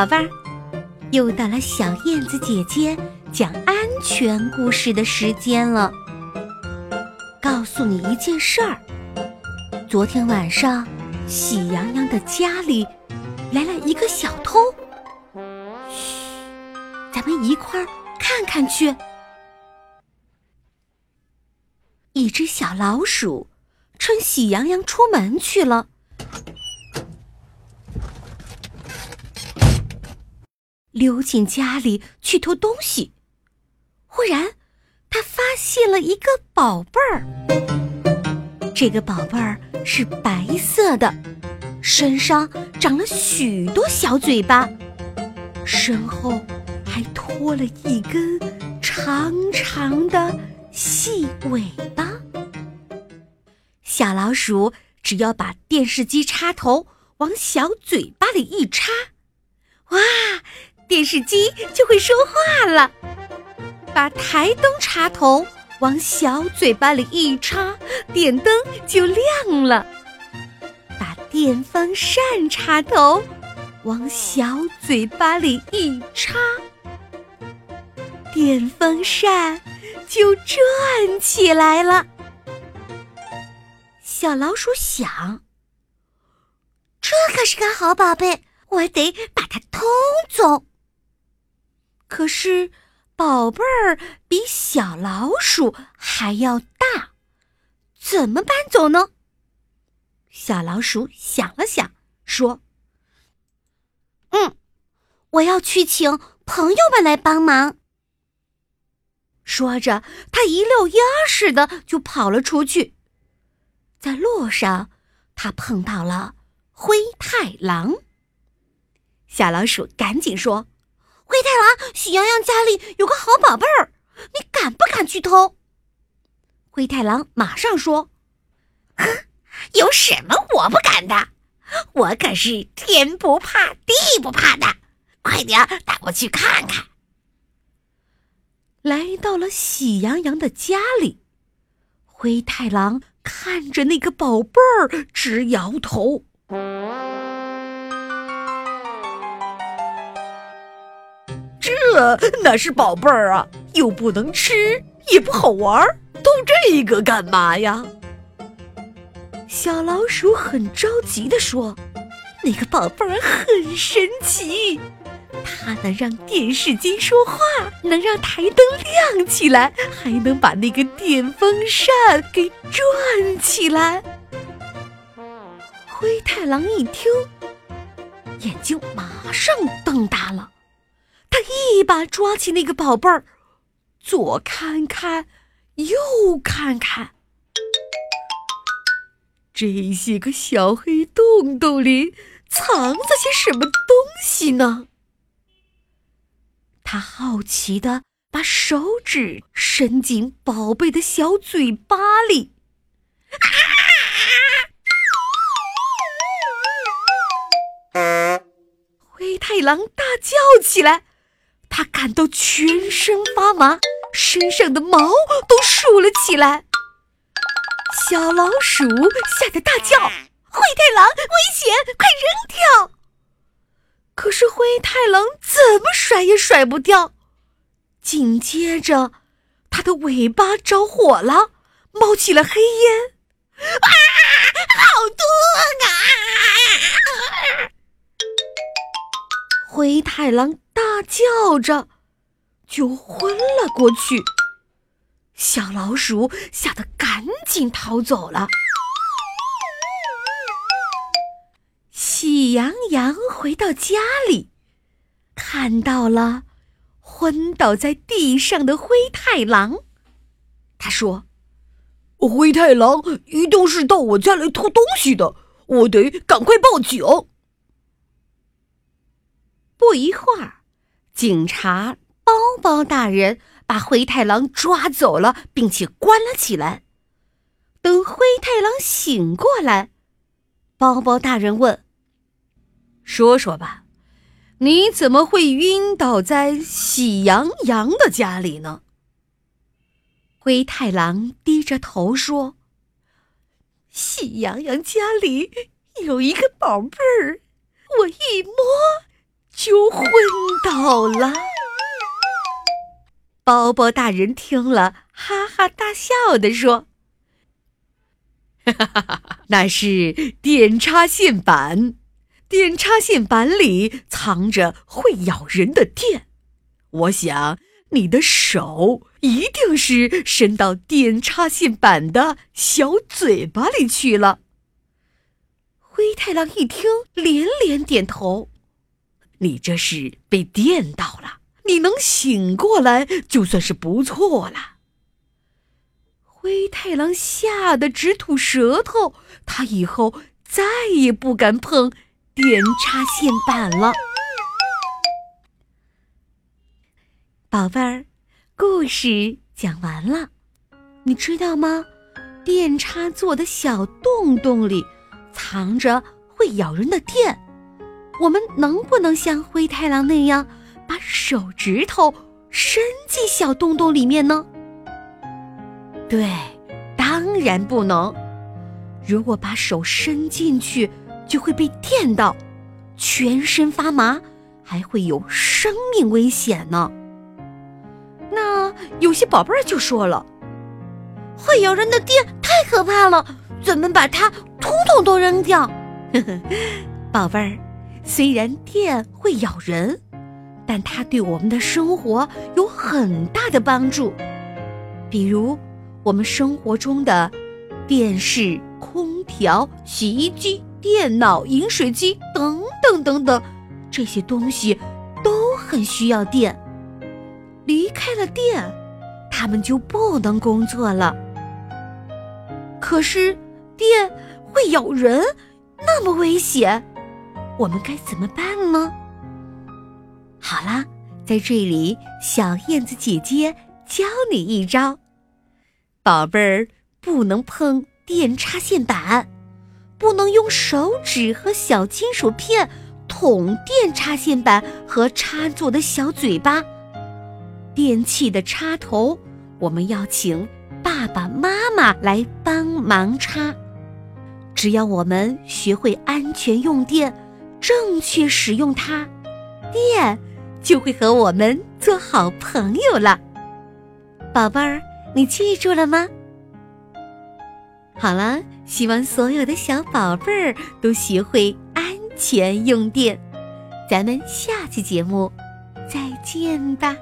宝贝儿，又到了小燕子姐姐讲安全故事的时间了。告诉你一件事儿：昨天晚上，喜羊羊的家里来了一个小偷。嘘，咱们一块儿看看去。一只小老鼠趁喜羊羊出门去了。溜进家里去偷东西，忽然，他发现了一个宝贝儿。这个宝贝儿是白色的，身上长了许多小嘴巴，身后还拖了一根长长的细尾巴。小老鼠只要把电视机插头往小嘴巴里一插，哇！电视机就会说话了。把台灯插头往小嘴巴里一插，电灯就亮了。把电风扇插头往小嘴巴里一插，电风扇就转起来了。小老鼠想：这可是个好宝贝，我得把它偷走。可是，宝贝儿比小老鼠还要大，怎么搬走呢？小老鼠想了想，说：“嗯，我要去请朋友们来帮忙。”说着，他一溜烟似的就跑了出去。在路上，他碰到了灰太狼。小老鼠赶紧说。灰太狼，喜羊羊家里有个好宝贝儿，你敢不敢去偷？灰太狼马上说：“哼，有什么我不敢的？我可是天不怕地不怕的，快点带我去看看。”来到了喜羊羊的家里，灰太狼看着那个宝贝儿直摇头。这那是宝贝儿啊？又不能吃，也不好玩儿，偷这个干嘛呀？小老鼠很着急地说：“那个宝贝儿很神奇，它能让电视机说话，能让台灯亮起来，还能把那个电风扇给转起来。”灰太狼一听，眼睛马上瞪大了。他一把抓起那个宝贝儿，左看看，右看看，这些个小黑洞洞里藏着些什么东西呢？他好奇的把手指伸进宝贝的小嘴巴里，灰太狼大叫起来。他感到全身发麻，身上的毛都竖了起来。小老鼠吓得大叫：“灰太狼，危险！快扔掉！”可是灰太狼怎么甩也甩不掉。紧接着，它的尾巴着火了，冒起了黑烟。啊，好痛啊！灰太狼。大叫着，就昏了过去。小老鼠吓得赶紧逃走了。喜羊羊回到家里，看到了昏倒在地上的灰太狼。他说：“灰太狼一定是到我家来偷东西的，我得赶快报警。”不一会儿。警察包包大人把灰太狼抓走了，并且关了起来。等灰太狼醒过来，包包大人问：“说说吧，你怎么会晕倒在喜羊羊的家里呢？”灰太狼低着头说：“喜羊羊家里有一个宝贝儿，我一摸。”就昏倒了。包包大人听了，哈哈大笑的说：“哈哈哈哈，那是电插线板，电插线板里藏着会咬人的电。我想你的手一定是伸到电插线板的小嘴巴里去了。”灰太狼一听，连连点头：“你这是被电到了。”你能醒过来就算是不错了。灰太狼吓得直吐舌头，他以后再也不敢碰电插线板了。宝贝儿，故事讲完了，你知道吗？电插座的小洞洞里藏着会咬人的电，我们能不能像灰太狼那样？把手指头伸进小洞洞里面呢？对，当然不能。如果把手伸进去，就会被电到，全身发麻，还会有生命危险呢。那有些宝贝儿就说了：“会咬人的电太可怕了，怎么把它统统都扔掉？”呵呵，宝贝儿，虽然电会咬人。但它对我们的生活有很大的帮助，比如我们生活中的电视、空调、洗衣机、电脑、饮水机等等等等，这些东西都很需要电。离开了电，它们就不能工作了。可是电会咬人，那么危险，我们该怎么办呢？好啦，在这里，小燕子姐姐教你一招：宝贝儿，不能碰电插线板，不能用手指和小金属片捅电插线板和插座的小嘴巴。电器的插头，我们要请爸爸妈妈来帮忙插。只要我们学会安全用电，正确使用它，电。就会和我们做好朋友了，宝贝儿，你记住了吗？好了，希望所有的小宝贝儿都学会安全用电。咱们下期节目再见吧。